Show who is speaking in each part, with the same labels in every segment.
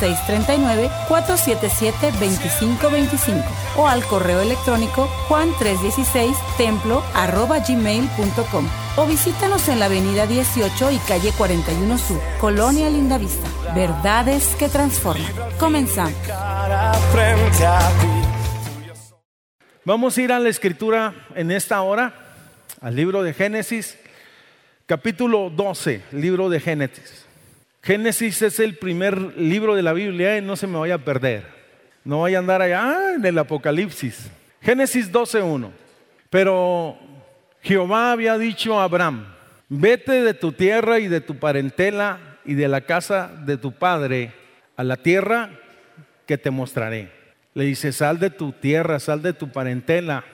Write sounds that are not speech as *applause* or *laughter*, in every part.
Speaker 1: 639-477-2525 o al correo electrónico juan316templo gmail.com o visítanos en la avenida 18 y calle 41 Sur, Colonia Lindavista. Verdades que transforman. Comenzamos.
Speaker 2: Vamos a ir a la escritura en esta hora, al libro de Génesis, capítulo 12, libro de Génesis. Génesis es el primer libro de la Biblia y no se me vaya a perder. No vaya a andar allá en el Apocalipsis. Génesis 12.1. Pero Jehová había dicho a Abraham, vete de tu tierra y de tu parentela y de la casa de tu padre a la tierra que te mostraré. Le dice, sal de tu tierra, sal de tu parentela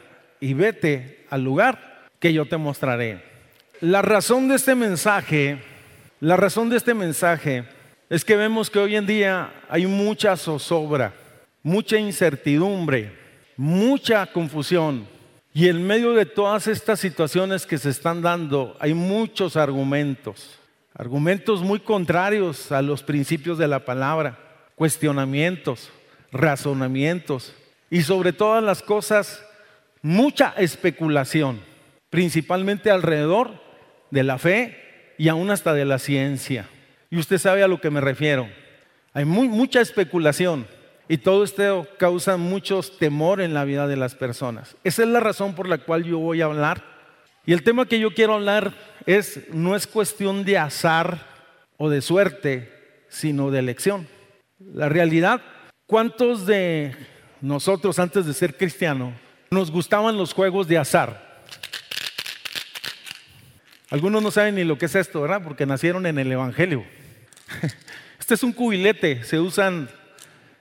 Speaker 2: y vete al lugar que yo te mostraré. La razón de este mensaje la razón de este mensaje es que vemos que hoy en día hay mucha zozobra, mucha incertidumbre, mucha confusión. Y en medio de todas estas situaciones que se están dando, hay muchos argumentos, argumentos muy contrarios a los principios de la palabra, cuestionamientos, razonamientos y sobre todas las cosas, mucha especulación, principalmente alrededor de la fe y aún hasta de la ciencia. Y usted sabe a lo que me refiero. Hay mucha especulación y todo esto causa mucho temor en la vida de las personas. Esa es la razón por la cual yo voy a hablar. Y el tema que yo quiero hablar es no es cuestión de azar o de suerte, sino de elección. La realidad, ¿cuántos de nosotros antes de ser cristiano nos gustaban los juegos de azar? Algunos no saben ni lo que es esto, ¿verdad? Porque nacieron en el Evangelio. *laughs* Este es un cubilete, se usan,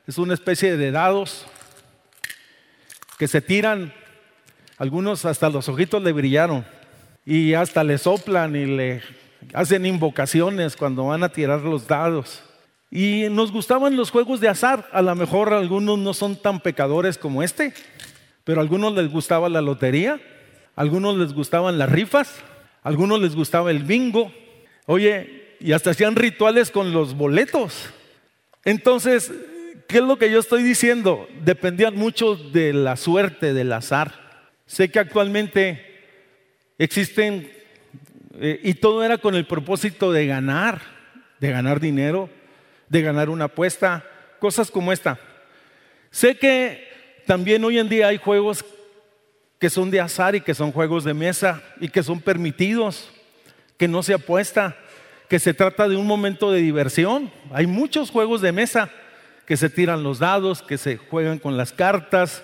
Speaker 2: es una especie de dados que se tiran, algunos hasta los ojitos le brillaron y hasta le soplan y le hacen invocaciones cuando van a tirar los dados. Y nos gustaban los juegos de azar, a lo mejor algunos no son tan pecadores como este, pero a algunos les gustaba la lotería, a algunos les gustaban las rifas, algunos les gustaba el bingo. Oye, y hasta hacían rituales con los boletos. Entonces, ¿qué es lo que yo estoy diciendo? Dependían mucho de la suerte, del azar. Sé que actualmente existen, eh, y todo era con el propósito de ganar, de ganar dinero, de ganar una apuesta, cosas como esta. Sé que también hoy en día hay juegos que son de azar y que son juegos de mesa y que son permitidos, que no se apuesta, que se trata de un momento de diversión. Hay muchos juegos de mesa que se tiran los dados, que se juegan con las cartas.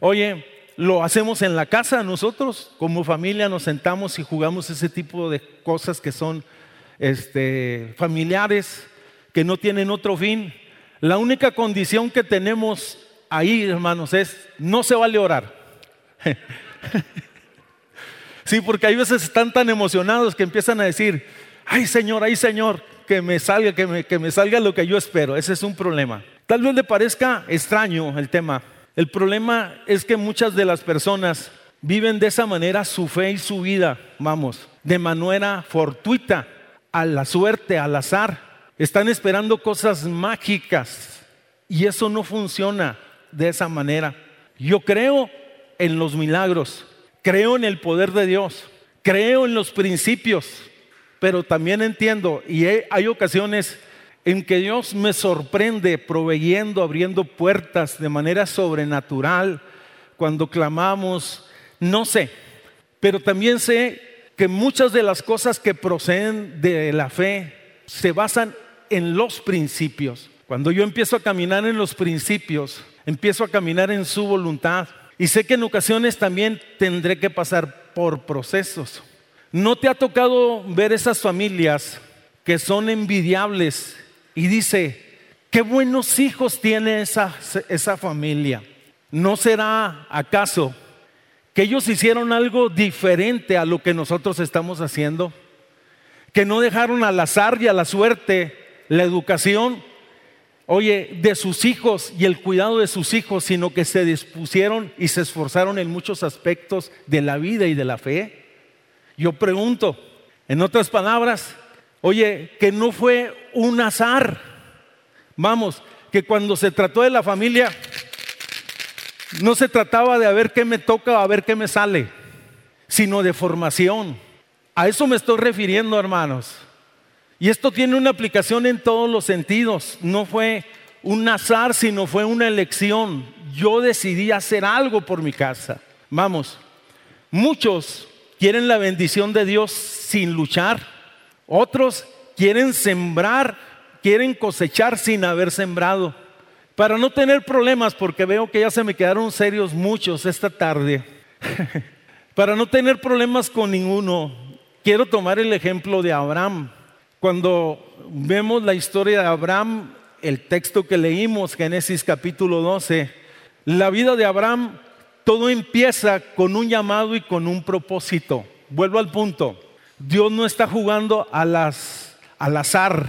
Speaker 2: Oye, lo hacemos en la casa nosotros, como familia nos sentamos y jugamos ese tipo de cosas que son este, familiares, que no tienen otro fin. La única condición que tenemos ahí, hermanos, es no se vale orar. Sí, porque hay veces están tan emocionados que empiezan a decir, ay Señor, ay Señor, que me salga, que me, que me salga lo que yo espero. Ese es un problema. Tal vez le parezca extraño el tema. El problema es que muchas de las personas viven de esa manera su fe y su vida, vamos, de manera fortuita, a la suerte, al azar. Están esperando cosas mágicas y eso no funciona de esa manera. Yo creo en los milagros, creo en el poder de Dios, creo en los principios, pero también entiendo, y hay ocasiones en que Dios me sorprende proveyendo, abriendo puertas de manera sobrenatural, cuando clamamos, no sé, pero también sé que muchas de las cosas que proceden de la fe se basan en los principios. Cuando yo empiezo a caminar en los principios, empiezo a caminar en su voluntad, y sé que en ocasiones también tendré que pasar por procesos. ¿No te ha tocado ver esas familias que son envidiables y dice, qué buenos hijos tiene esa, esa familia? ¿No será acaso que ellos hicieron algo diferente a lo que nosotros estamos haciendo? Que no dejaron al azar y a la suerte la educación oye, de sus hijos y el cuidado de sus hijos, sino que se dispusieron y se esforzaron en muchos aspectos de la vida y de la fe. Yo pregunto, en otras palabras, oye, que no fue un azar. Vamos, que cuando se trató de la familia, no se trataba de a ver qué me toca o a ver qué me sale, sino de formación. A eso me estoy refiriendo, hermanos. Y esto tiene una aplicación en todos los sentidos. No fue un azar, sino fue una elección. Yo decidí hacer algo por mi casa. Vamos, muchos quieren la bendición de Dios sin luchar. Otros quieren sembrar, quieren cosechar sin haber sembrado. Para no tener problemas, porque veo que ya se me quedaron serios muchos esta tarde. *laughs* Para no tener problemas con ninguno, quiero tomar el ejemplo de Abraham. Cuando vemos la historia de Abraham, el texto que leímos, Génesis capítulo 12, la vida de Abraham, todo empieza con un llamado y con un propósito. Vuelvo al punto. Dios no está jugando a las, al azar,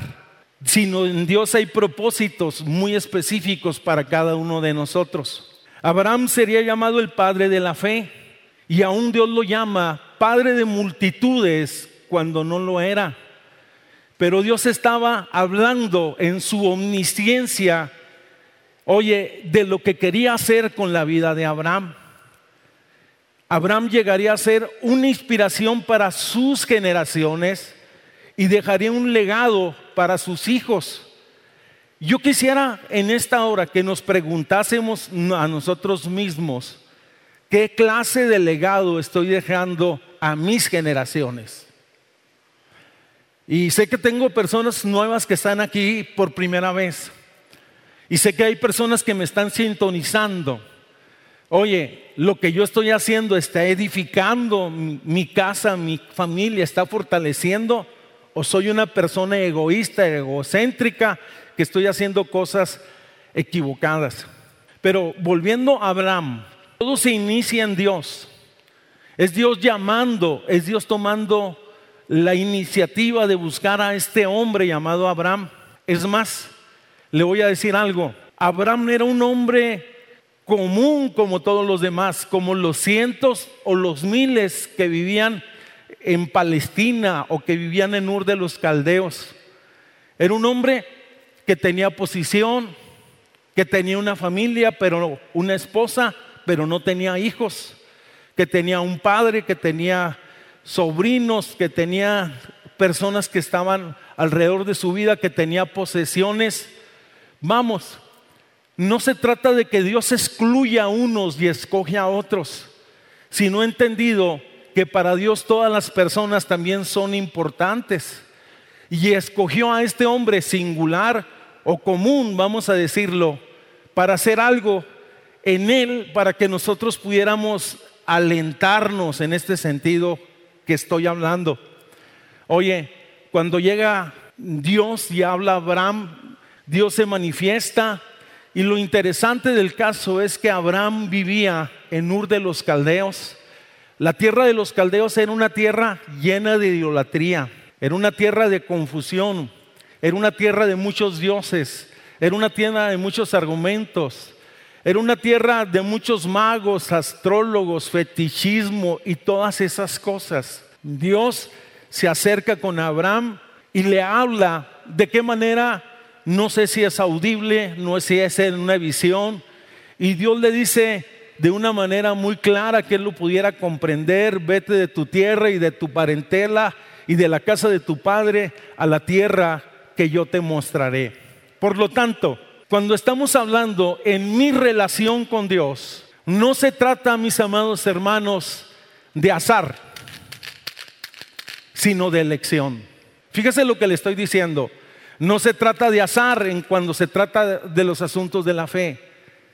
Speaker 2: sino en Dios hay propósitos muy específicos para cada uno de nosotros. Abraham sería llamado el padre de la fe y aún Dios lo llama padre de multitudes cuando no lo era. Pero Dios estaba hablando en su omnisciencia, oye, de lo que quería hacer con la vida de Abraham. Abraham llegaría a ser una inspiración para sus generaciones y dejaría un legado para sus hijos. Yo quisiera en esta hora que nos preguntásemos a nosotros mismos, ¿qué clase de legado estoy dejando a mis generaciones? Y sé que tengo personas nuevas que están aquí por primera vez. Y sé que hay personas que me están sintonizando. Oye, lo que yo estoy haciendo está edificando mi, casa, mi familia, está fortaleciendo. O soy una persona egoísta, egocéntrica, que estoy haciendo cosas equivocadas. Pero volviendo a Abraham, todo se inicia en Dios. Es Dios llamando, es Dios tomando la iniciativa de buscar a este hombre llamado Abraham. Es más, le voy a decir algo. Abraham era un hombre común como todos los demás, como los cientos o los miles que vivían en Palestina o que vivían en Ur de los Caldeos. Era un hombre que tenía posición, que tenía una familia, pero una esposa, pero no tenía hijos, que tenía un padre, que tenía sobrinos, que tenía personas que estaban alrededor de su vida, que tenía posesiones. Vamos, no se trata de que Dios excluya a unos y escoge a otros, sino entendido que para Dios todas las personas también son importantes. Y escogió a este hombre singular o común, vamos a decirlo, para hacer algo en él, para que nosotros pudiéramos alentarnos en este sentido que estoy hablando. Oye, cuando llega Dios y habla Abraham, Dios se manifiesta y lo interesante del caso es que Abraham vivía en Ur de los Caldeos. La tierra de los Caldeos era una tierra llena de idolatría, era una tierra de confusión, era una tierra de muchos dioses, era una tierra de muchos argumentos, era una tierra de muchos magos, astrólogos, fetichismo y todas esas cosas. Dios se acerca con Abraham y le habla de qué manera, no sé si es audible, no sé si es en una visión, y Dios le dice de una manera muy clara que él lo pudiera comprender, vete de tu tierra y de tu parentela y de la casa de tu padre a la tierra que yo te mostraré. Por lo tanto, cuando estamos hablando en mi relación con Dios, no se trata, mis amados hermanos, de azar, sino de elección. Fíjese lo que le estoy diciendo. No se trata de azar en cuando se trata de los asuntos de la fe,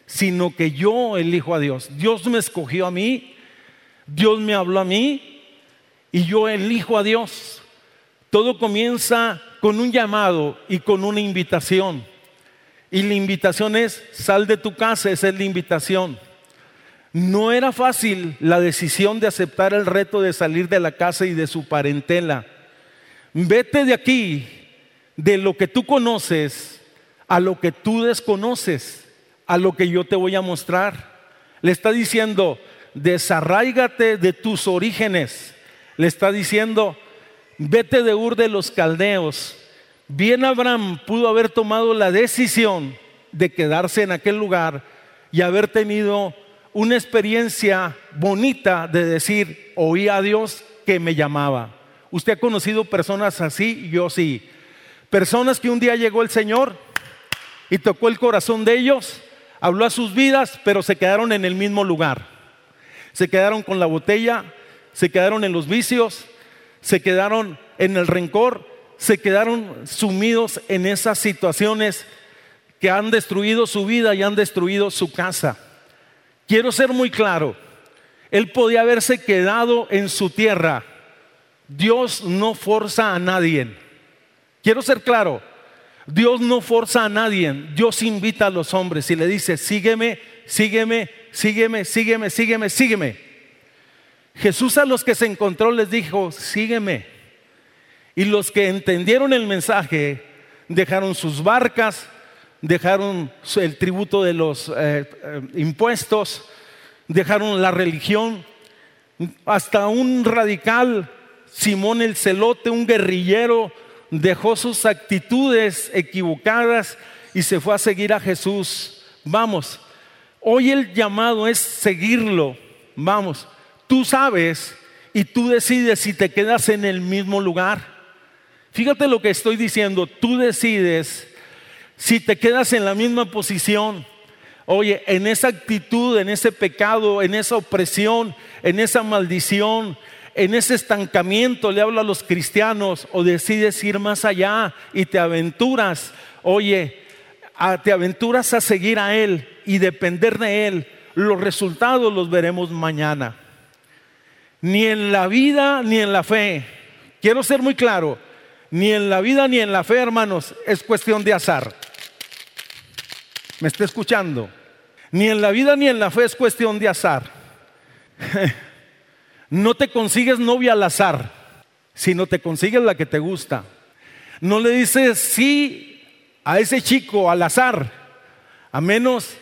Speaker 2: sino que yo elijo a Dios. Dios me escogió a mí, Dios me habló a mí y yo elijo a Dios. Todo comienza con un llamado y con una invitación. Y la invitación es, sal de tu casa, esa es la invitación. No era fácil la decisión de aceptar el reto de salir de la casa y de su parentela. Vete de aquí, de lo que tú conoces, a lo que tú desconoces, a lo que yo te voy a mostrar. Le está diciendo, desarráigate de tus orígenes. Le está diciendo, vete de Ur de los Caldeos. Bien Abraham pudo haber tomado la decisión de quedarse en aquel lugar y haber tenido una experiencia bonita de decir, oí a Dios que me llamaba. ¿Usted ha conocido personas así? Yo sí. Personas que un día llegó el Señor y tocó el corazón de ellos, habló a sus vidas, pero se quedaron en el mismo lugar. Se quedaron con la botella, se quedaron en los vicios, se quedaron en el rencor, se quedaron sumidos en esas situaciones que han destruido su vida y han destruido su casa. Quiero ser muy claro, él podía haberse quedado en su tierra. Dios no forza a nadie. Quiero ser claro, Dios no forza a nadie. Dios invita a los hombres y le dice, sígueme, sígueme, sígueme, sígueme, sígueme, sígueme. Jesús a los que se encontró les dijo, sígueme. Y los que entendieron el mensaje dejaron sus barcas, dejaron el tributo de los eh, eh, impuestos, dejaron la religión, hasta un radical, Simón el Celote, un guerrillero, dejó sus actitudes equivocadas y se fue a seguir a Jesús. Vamos, hoy el llamado es seguirlo. Vamos, tú sabes y tú decides si te quedas en el mismo lugar. Fíjate lo que estoy diciendo, tú decides si te quedas en la misma posición, oye, en esa actitud, en ese pecado, en esa opresión, en esa maldición, en ese estancamiento, le hablo a los cristianos, o decides ir más allá y te aventuras, oye, te aventuras a seguir a Él y depender de Él, los resultados los veremos mañana. Ni en la vida ni en la fe. Quiero ser muy claro, ni en la vida ni en la fe, hermanos, es cuestión de azar. ¿Me está escuchando? Ni en la vida ni en la fe es cuestión de azar. *laughs* No te consigues novia al azar, sino te consigues la que te gusta. No le dices sí a ese chico al azar, a menos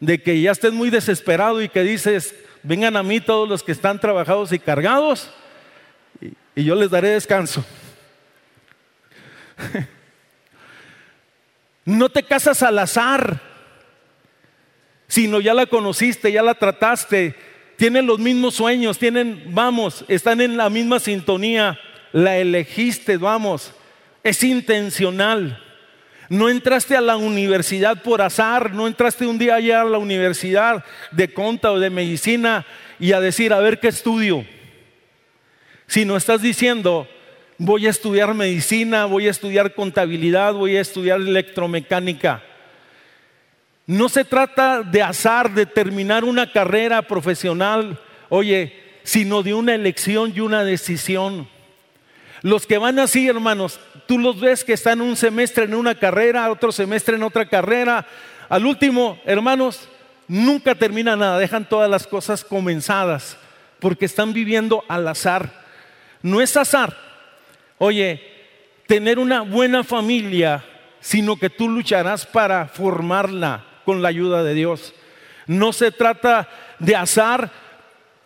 Speaker 2: de que ya estés muy desesperado y que dices, vengan a mí todos los que están trabajados y cargados y, yo les daré descanso. *laughs* No te casas al azar, sino ya la conociste, ya la trataste, tienen los mismos sueños, tienen, vamos, están en la misma sintonía, la elegiste, vamos, es intencional. No entraste a la universidad por azar, no entraste un día allá a la universidad de conta o de medicina y a decir, a ver qué estudio. Sino estás diciendo, voy a estudiar medicina, voy a estudiar contabilidad, voy a estudiar electromecánica. No se trata de azar, de terminar una carrera profesional, oye, sino de una elección y una decisión. Los que van así, hermanos, tú los ves que están un semestre en una carrera, otro semestre en otra carrera. Al último, hermanos, nunca termina nada, dejan todas las cosas comenzadas, porque están viviendo al azar. No es azar, oye, tener una buena familia, sino que tú lucharás para formarla con la ayuda de Dios. No se trata de azar,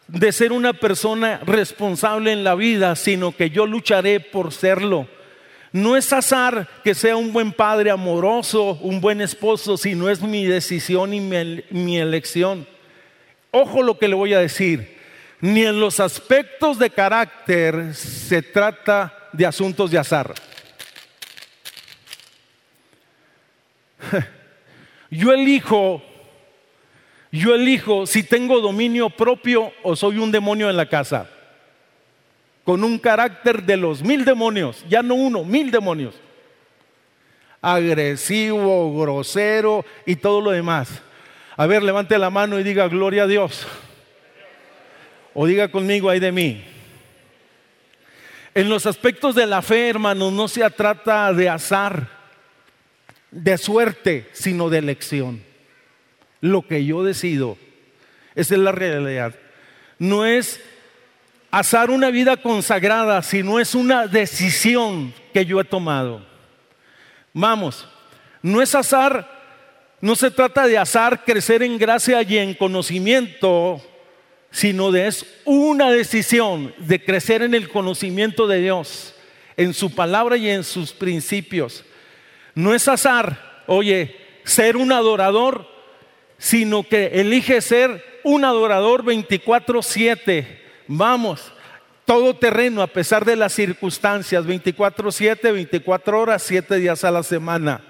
Speaker 2: de ser una persona responsable en la vida, sino que yo lucharé por serlo. No es azar que sea un buen padre amoroso, un buen esposo, sino es mi decisión y mi, elección. Ojo lo que le voy a decir. Ni en los aspectos de carácter se trata de asuntos de azar. *laughs* Yo elijo, yo elijo si tengo dominio propio o soy un demonio en la casa. Con un carácter de los mil demonios, ya no uno, mil demonios. Agresivo, grosero y todo lo demás. A ver, levante la mano y diga gloria a Dios. O diga conmigo, ay de mí. En los aspectos de la fe, hermanos, no se trata de azar de suerte, sino de elección. Lo que yo decido, esa es la realidad. No es azar una vida consagrada, sino es una decisión que yo he tomado. Vamos, No es azar, no se trata de azar crecer en gracia y en conocimiento, sino de es una decisión de crecer en el conocimiento de Dios, en su palabra y en sus principios. No es azar, oye, ser un adorador, sino que elige ser un adorador 24/7. Vamos, todo terreno a pesar de las circunstancias, 24/7, 24 horas, 7 días a la semana.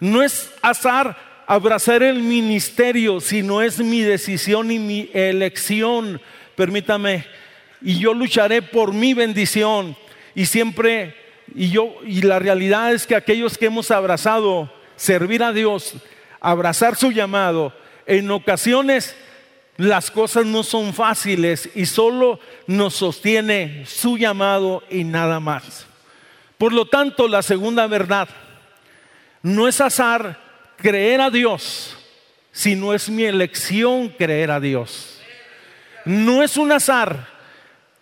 Speaker 2: No es azar abrazar el ministerio, sino es mi decisión y mi elección. Permítame, y yo lucharé por mi bendición. Y siempre, y yo, y la realidad es que aquellos que hemos abrazado servir a Dios, abrazar su llamado, en ocasiones las cosas no son fáciles y solo nos sostiene su llamado y nada más. Por lo tanto, la segunda verdad no es azar creer a Dios, sino es mi elección creer a Dios. No es un azar.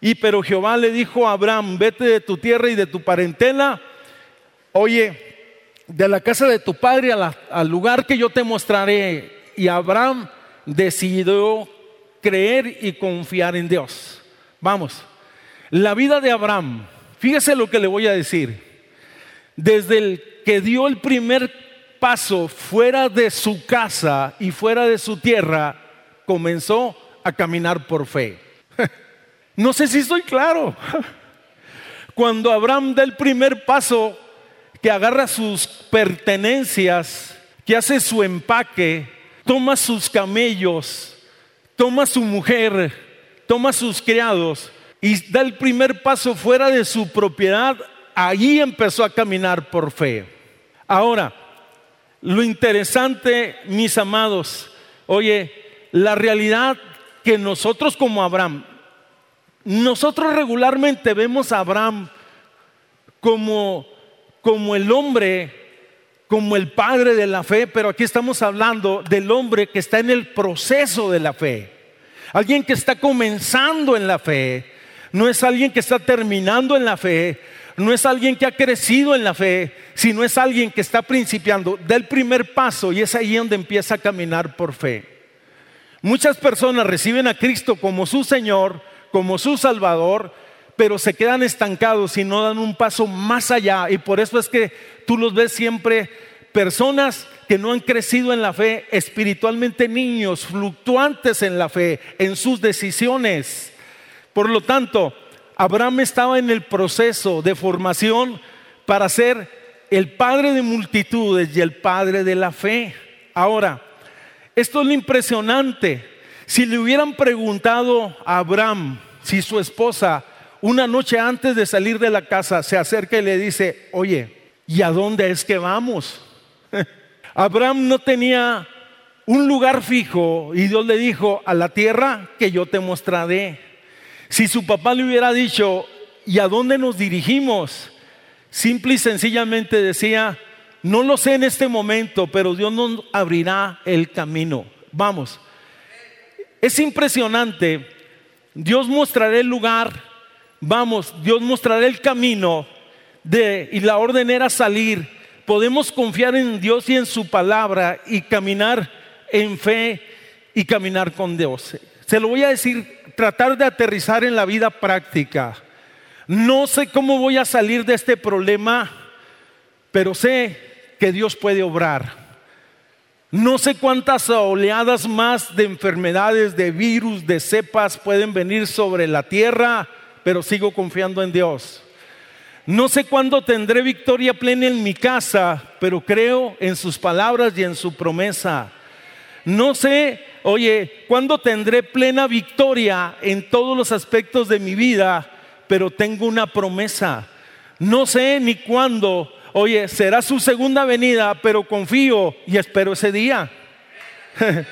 Speaker 2: Y pero Jehová le dijo a Abraham, vete de tu tierra y de tu parentela, oye, de la casa de tu padre al lugar que yo te mostraré. Y Abraham decidió creer y confiar en Dios. Vamos, la vida de Abraham, fíjese lo que le voy a decir. Desde el que dio el primer paso fuera de su casa y fuera de su tierra, comenzó a caminar por fe. *laughs* No sé si estoy claro. *laughs* Cuando Abraham da el primer paso, que agarra sus pertenencias, que hace su empaque, toma sus camellos, toma su mujer, toma sus criados y da el primer paso fuera de su propiedad, allí empezó a caminar por fe. Ahora, lo interesante, mis amados, oye, la realidad que nosotros como Abraham, nosotros regularmente vemos a Abraham como, como el hombre como el padre de la fe, pero aquí estamos hablando del hombre que está en el proceso de la fe. Alguien que está comenzando en la fe, no es alguien que está terminando en la fe, no es alguien que ha crecido en la fe, sino es alguien que está principiando, da el primer paso y es ahí donde empieza a caminar por fe. Muchas personas reciben a Cristo como su Señor, como su Salvador, pero se quedan estancados y no dan un paso más allá. Y por eso es que tú los ves siempre personas que no han crecido en la fe, espiritualmente niños, fluctuantes en la fe, en sus decisiones. Por lo tanto, Abraham estaba en el proceso de formación para ser el padre de multitudes y el padre de la fe. Ahora, esto es lo impresionante. Si le hubieran preguntado a Abraham si su esposa una noche antes de salir de la casa se acerca y le dice, oye, ¿y a dónde es que vamos? *laughs* Abraham no tenía un lugar fijo y Dios le dijo, a la tierra que yo te mostraré. Si su papá le hubiera dicho, ¿y a dónde nos dirigimos? Simple y sencillamente decía, no lo sé en este momento, pero Dios nos abrirá el camino. Vamos, es impresionante. Dios mostrará el lugar vamos, Dios mostrará el camino de, y la orden era salir. Podemos confiar en Dios y en su palabra y caminar en fe y caminar con Dios. Se lo voy a decir, tratar de aterrizar en la vida práctica. No sé cómo voy a salir de este problema, pero sé que Dios puede obrar. No sé cuántas oleadas más de enfermedades, de virus, de cepas pueden venir sobre la tierra pero sigo confiando en Dios. No sé cuándo tendré victoria plena en mi casa, pero creo en sus palabras y en su promesa. No sé, oye, cuándo tendré plena victoria en todos los aspectos de mi vida, pero tengo una promesa. No sé ni cuándo, oye, será su segunda venida, pero confío y espero ese día. *laughs*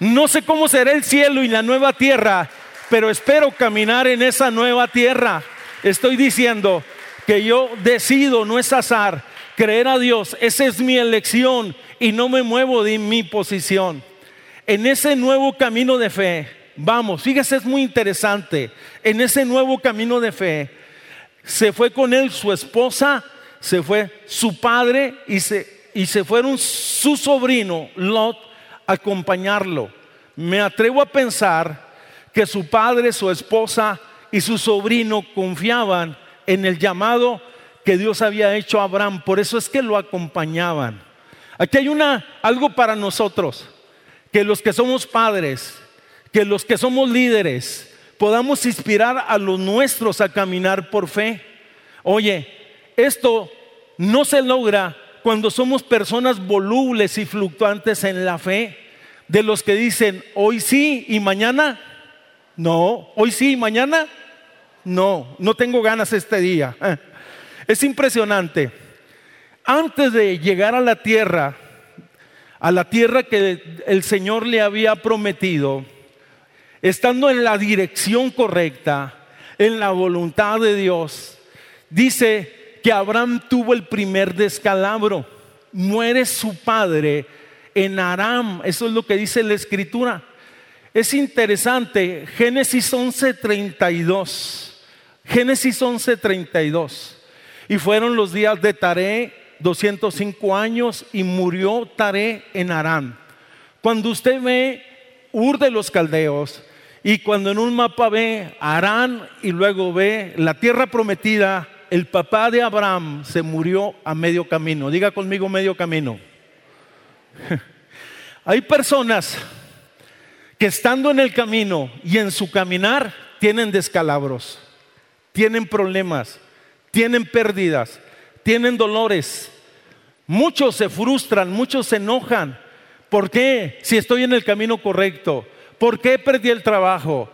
Speaker 2: no sé cómo será el cielo y la nueva tierra, pero espero caminar en esa nueva tierra. Estoy diciendo que yo decido, no es azar, creer a Dios, esa es mi elección y no me muevo de mi posición. En ese nuevo camino de fe, vamos, fíjese, es muy interesante, en ese nuevo camino de fe, se fue con él su esposa, se fue su padre y, se, y se fueron su sobrino Lot a acompañarlo. Me atrevo a pensar que su padre, su esposa y su sobrino confiaban en el llamado que Dios había hecho a Abraham, por eso es que lo acompañaban. Aquí hay una algo para nosotros, que los que somos padres, que los que somos líderes, podamos inspirar a los nuestros a caminar por fe. Oye, esto no se logra cuando somos personas volubles y fluctuantes en la fe, de los que dicen hoy sí y mañana no, hoy sí y mañana no, no tengo ganas este día. *laughs* Es impresionante. Antes de llegar a la tierra, a la tierra que el Señor le había prometido, estando en la dirección correcta, en la voluntad de Dios, dice que Abraham tuvo el primer descalabro. Muere su padre en Aram. Eso es lo que dice la escritura. Es interesante, Génesis 11:32. Génesis 11:32. Y fueron los días de Taré, 205 años, y murió Taré en Aram. Cuando usted ve Ur de los Caldeos, y cuando en un mapa ve Arán y luego ve la tierra prometida, el papá de Abraham se murió a medio camino. Diga conmigo medio camino. *laughs* Hay personas que estando en el camino y en su caminar tienen descalabros, tienen problemas, tienen pérdidas, tienen dolores. Muchos se frustran, muchos se enojan. ¿Por qué? Si estoy en el camino correcto. ¿Por qué perdí el trabajo?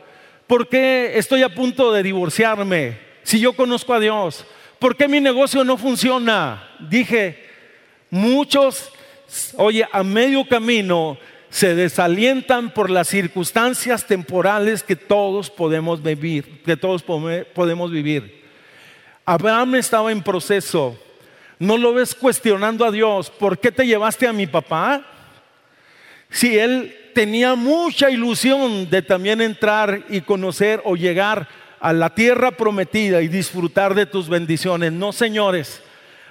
Speaker 2: ¿Por qué estoy a punto de divorciarme si yo conozco a Dios? ¿Por qué mi negocio no funciona? Dije, muchos, oye, a medio camino se desalientan por las circunstancias temporales que todos podemos vivir, que todos podemos vivir. Abraham estaba en proceso. No lo ves cuestionando a Dios, ¿por qué te llevaste a mi papá? Si él tenía mucha ilusión de también entrar y conocer o llegar a la tierra prometida y disfrutar de tus bendiciones. No, señores,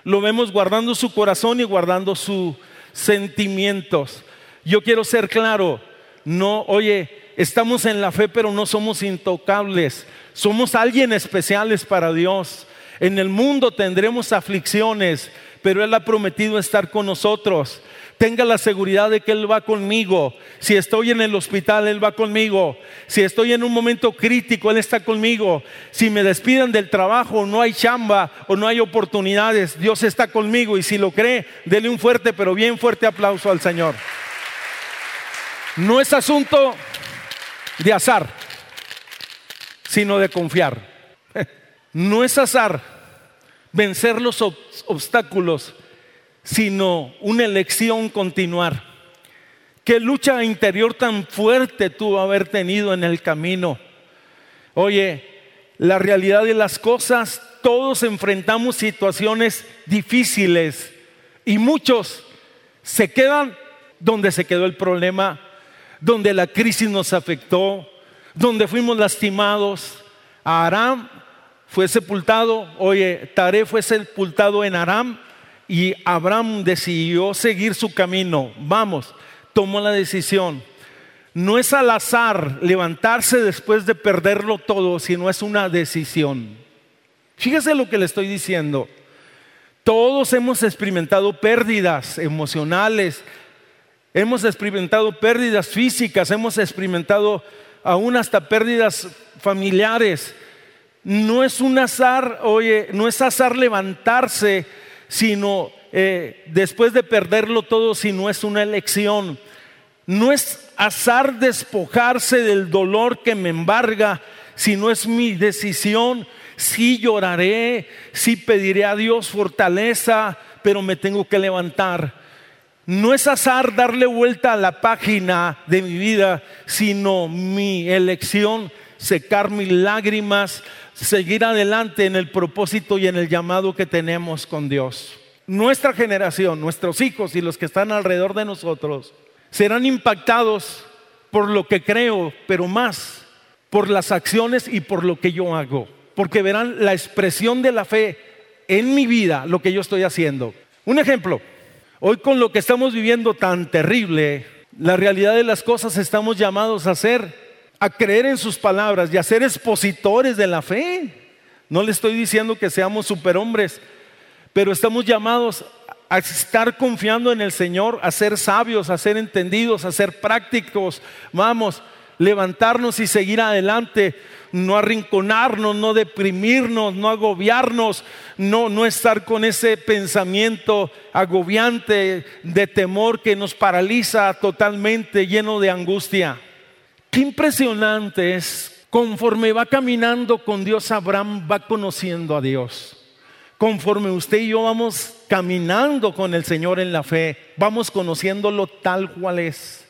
Speaker 2: lo vemos guardando su corazón y guardando sus sentimientos. Yo quiero ser claro, no, oye, estamos en la fe, pero no somos intocables. Somos alguien especiales para Dios. En el mundo tendremos aflicciones, pero Él ha prometido estar con nosotros tenga la seguridad de que Él va conmigo. Si estoy en el hospital, Él va conmigo. Si estoy en un momento crítico, Él está conmigo. Si me despiden del trabajo, no hay chamba o no hay oportunidades, Dios está conmigo. Y si lo cree, dele un fuerte, pero bien fuerte aplauso al Señor. No es asunto de azar, sino de confiar. *laughs* No es azar vencer los obstáculos sino una elección continuar. Qué lucha interior tan fuerte tuvo haber tenido en el camino. Oye, la realidad de las cosas, todos enfrentamos situaciones difíciles y muchos se quedan donde se quedó el problema, donde la crisis nos afectó, donde fuimos lastimados. Aram fue sepultado, oye, Tare fue sepultado en Aram y Abraham decidió seguir su camino. Vamos, tomó la decisión. No es al azar levantarse después de perderlo todo, sino es una decisión. Fíjese lo que le estoy diciendo. Todos hemos experimentado pérdidas emocionales, hemos experimentado pérdidas físicas, hemos experimentado aún hasta pérdidas familiares. No es un azar, oye, no es azar levantarse sino eh, después de perderlo todo, si no es una elección. No es azar despojarse del dolor que me embarga, sino es mi decisión. Sí lloraré, sí pediré a Dios fortaleza, pero me tengo que levantar. No es azar darle vuelta a la página de mi vida, sino mi elección, secar mis lágrimas, seguir adelante en el propósito y en el llamado que tenemos con Dios. Nuestra generación, nuestros hijos y los que están alrededor de nosotros serán impactados por lo que creo, pero más por las acciones y por lo que yo hago. Porque verán la expresión de la fe en mi vida, lo que yo estoy haciendo. Un ejemplo, Hoy con lo que estamos viviendo tan terrible, la realidad de las cosas estamos llamados a hacer, a creer en sus palabras y a ser expositores de la fe. No le estoy diciendo que seamos superhombres, pero estamos llamados a estar confiando en el Señor, a ser sabios, a ser entendidos, a ser prácticos. Vamos, levantarnos y seguir adelante, no arrinconarnos, no deprimirnos, no agobiarnos, no, no estar con ese pensamiento agobiante de temor que nos paraliza totalmente, lleno de angustia. Qué impresionante es, conforme va caminando con Dios, Abraham va conociendo a Dios. Conforme usted y yo vamos caminando con el Señor en la fe, vamos conociéndolo tal cual es.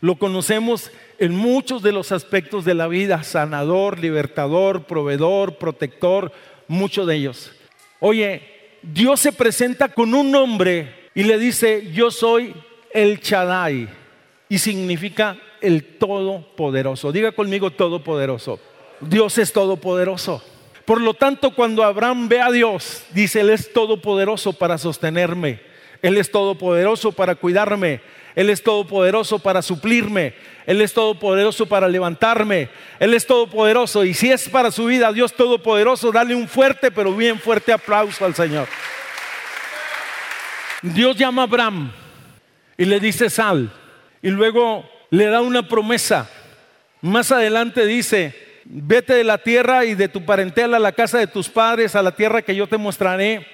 Speaker 2: Lo conocemos en muchos de los aspectos de la vida, sanador, libertador, proveedor, protector, muchos de ellos. Oye, Dios se presenta con un nombre y le dice, yo soy el Chadai, y significa el Todopoderoso. Diga conmigo Todopoderoso. Dios es Todopoderoso. Por lo tanto, cuando Abraham ve a Dios, dice, Él es Todopoderoso para sostenerme, Él es Todopoderoso para cuidarme, Él es Todopoderoso para suplirme, él es todopoderoso para levantarme. Él es todopoderoso. Y si es para su vida, Dios todopoderoso, dale un fuerte, pero bien fuerte aplauso al Señor. Dios llama a Abraham y le dice sal. Y luego le da una promesa. Más adelante dice, vete de la tierra y de tu parentela a la casa de tus padres, a la tierra que yo te mostraré.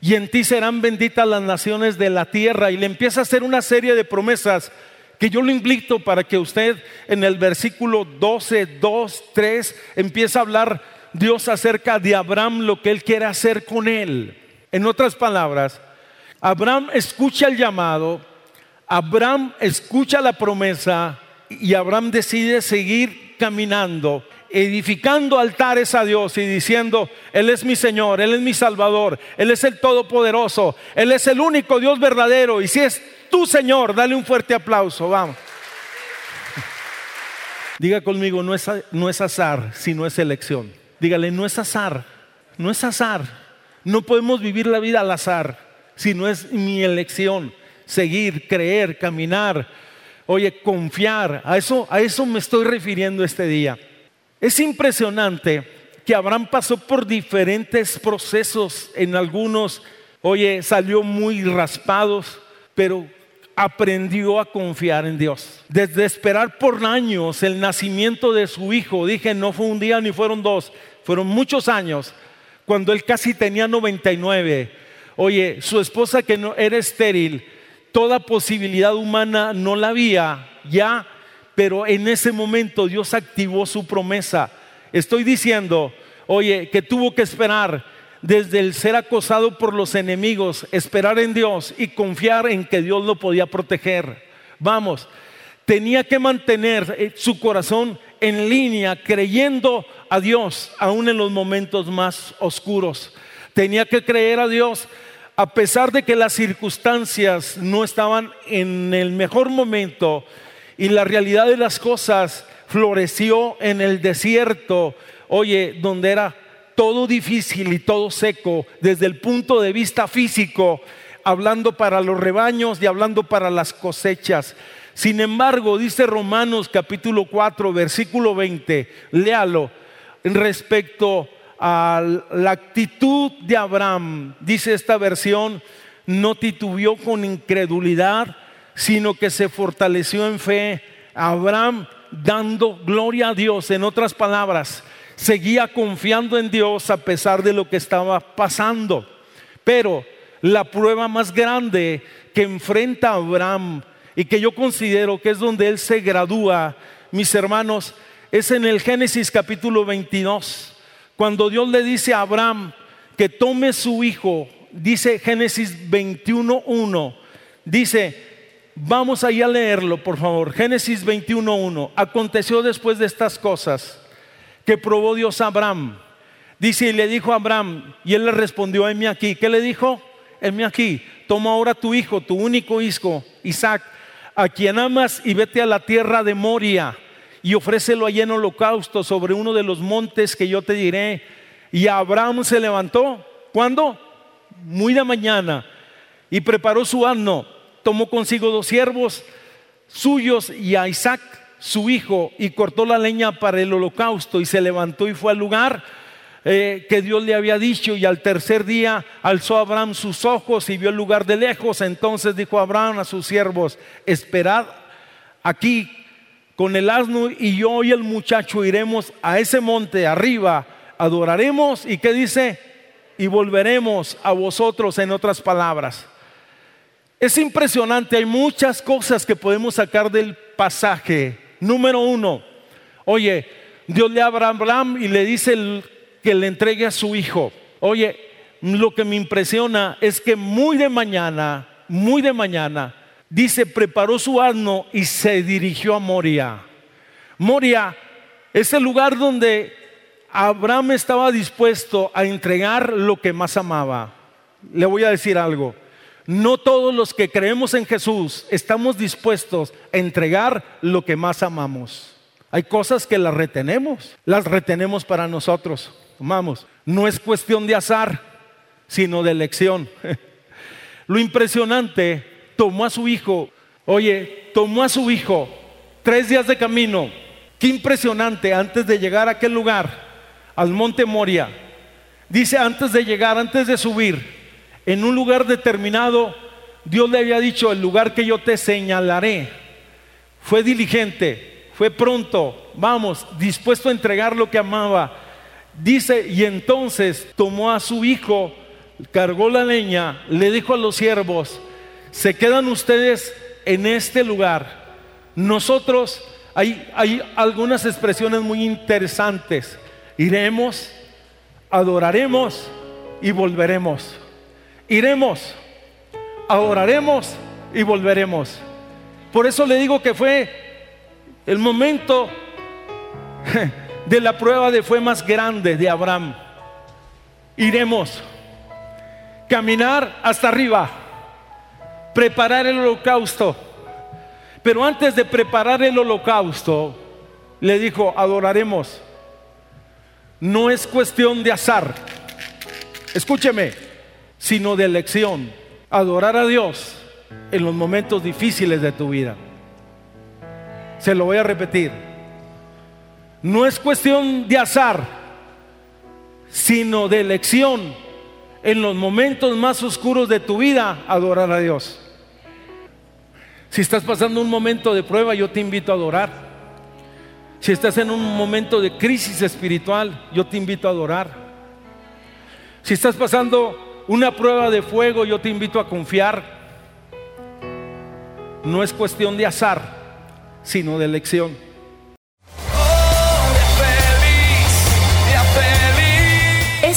Speaker 2: Y en ti serán benditas las naciones de la tierra. Y le empieza a hacer una serie de promesas que yo lo invito para que usted en el versículo 12, 2, 3 empiece a hablar Dios acerca de Abraham, lo que él quiere hacer con él. En otras palabras, Abraham escucha el llamado, Abraham escucha la promesa y Abraham decide seguir caminando, edificando altares a Dios y diciendo, Él es mi Señor, Él es mi Salvador, Él es el Todopoderoso, Él es el único Dios verdadero. Y si es tu Señor. Dale un fuerte aplauso, vamos. *laughs* Diga conmigo, no es, no es azar, sino es elección. Dígale, no es azar, no es azar. No podemos vivir la vida al azar, sino es mi elección. Seguir, creer, caminar, oye, confiar. A eso, a eso me estoy refiriendo este día. Es impresionante que Abraham pasó por diferentes procesos. En algunos, oye, salió muy raspados, pero aprendió a confiar en Dios. Desde esperar por años el nacimiento de su hijo, dije, no fue un día ni fueron dos, fueron muchos años, cuando él casi tenía 99. Oye, su esposa que no era estéril, toda posibilidad humana no la había ya, pero en ese momento Dios activó su promesa. Estoy diciendo, oye, que tuvo que esperar desde el ser acosado por los enemigos, esperar en Dios y confiar en que Dios lo podía proteger. Vamos, tenía que mantener eh, su corazón en línea, creyendo a Dios, aún en los momentos más oscuros. Tenía que creer a Dios a pesar de que las circunstancias no estaban en el mejor momento y la realidad de las cosas floreció en el desierto, oye, donde era todo difícil y todo seco desde el punto de vista físico, hablando para los rebaños y hablando para las cosechas. Sin embargo, dice Romanos capítulo 4, versículo 20, léalo, respecto a la actitud de Abraham, dice esta versión, no titubió con incredulidad, sino que se fortaleció en fe. Abraham dando gloria a Dios, en otras palabras, seguía confiando en Dios a pesar de lo que estaba pasando. Pero la prueba más grande que enfrenta Abraham y que yo considero que es donde él se gradúa, mis hermanos, es en el Génesis capítulo 22, cuando Dios le dice a Abraham que tome su hijo, dice Génesis 21.1, dice, vamos allá a leerlo por favor, Génesis 21.1, aconteció después de estas cosas que probó Dios a Abraham. Dice, y le dijo a Abraham, y él le respondió, heme aquí. ¿Qué le dijo? Heme aquí, toma ahora tu hijo, tu único hijo, Isaac, a quien amas, y vete a la tierra de Moria, y ofrécelo allí en holocausto sobre uno de los montes que yo te diré. Y Abraham se levantó, ¿cuándo? Muy de mañana, y preparó su asno, tomó consigo dos siervos suyos y a Isaac, su hijo, y cortó la leña para el holocausto y se levantó y fue al lugar eh, que Dios le había dicho y al tercer día alzó Abraham sus ojos y vio el lugar de lejos. Entonces dijo Abraham a sus siervos, esperad aquí con el asno y yo y el muchacho iremos a ese monte arriba, adoraremos y qué dice, y volveremos a vosotros en otras palabras. Es impresionante, hay muchas cosas que podemos sacar del pasaje. Número uno, oye, Dios le habla a Abraham y le dice que le entregue a su hijo. Oye, lo que me impresiona es que muy de mañana, muy de mañana, dice, preparó su asno y se dirigió a Moria. Moria es el lugar donde Abraham estaba dispuesto a entregar lo que más amaba. Le voy a decir algo. No todos los que creemos en Jesús estamos dispuestos a entregar lo que más amamos. Hay cosas que las retenemos, las retenemos para nosotros. Vamos, no es cuestión de azar, sino de elección. *laughs* Lo impresionante, tomó a su hijo, oye, tomó a su hijo tres días de camino. Qué impresionante, antes de llegar a aquel lugar, al monte Moria. Dice, antes de llegar, antes de subir, en un lugar determinado, Dios le había dicho, el lugar que yo te señalaré. Fue diligente, fue pronto, vamos, dispuesto a entregar lo que amaba. Dice, y entonces tomó a su hijo, cargó la leña, le dijo a los siervos, se quedan ustedes en este lugar. Nosotros, hay, hay algunas expresiones muy interesantes. Iremos, adoraremos y volveremos. Iremos, adoraremos y volveremos. Por eso le digo que fue el momento de la prueba de fue más grande de Abraham. Iremos, caminar hasta arriba, preparar el holocausto. Pero antes de preparar el holocausto, le dijo, adoraremos. No es cuestión de azar. Escúcheme, sino de elección. Adorar a Dios en los momentos difíciles de tu vida. Se lo voy a repetir. No es cuestión de azar, sino de elección en los momentos más oscuros de tu vida, adorar a Dios. Si estás pasando un momento de prueba, yo te invito a adorar. Si estás en un momento de crisis espiritual, yo te invito a adorar. Si estás pasando una prueba de fuego, yo te invito a confiar. No es cuestión de azar, sino de elección.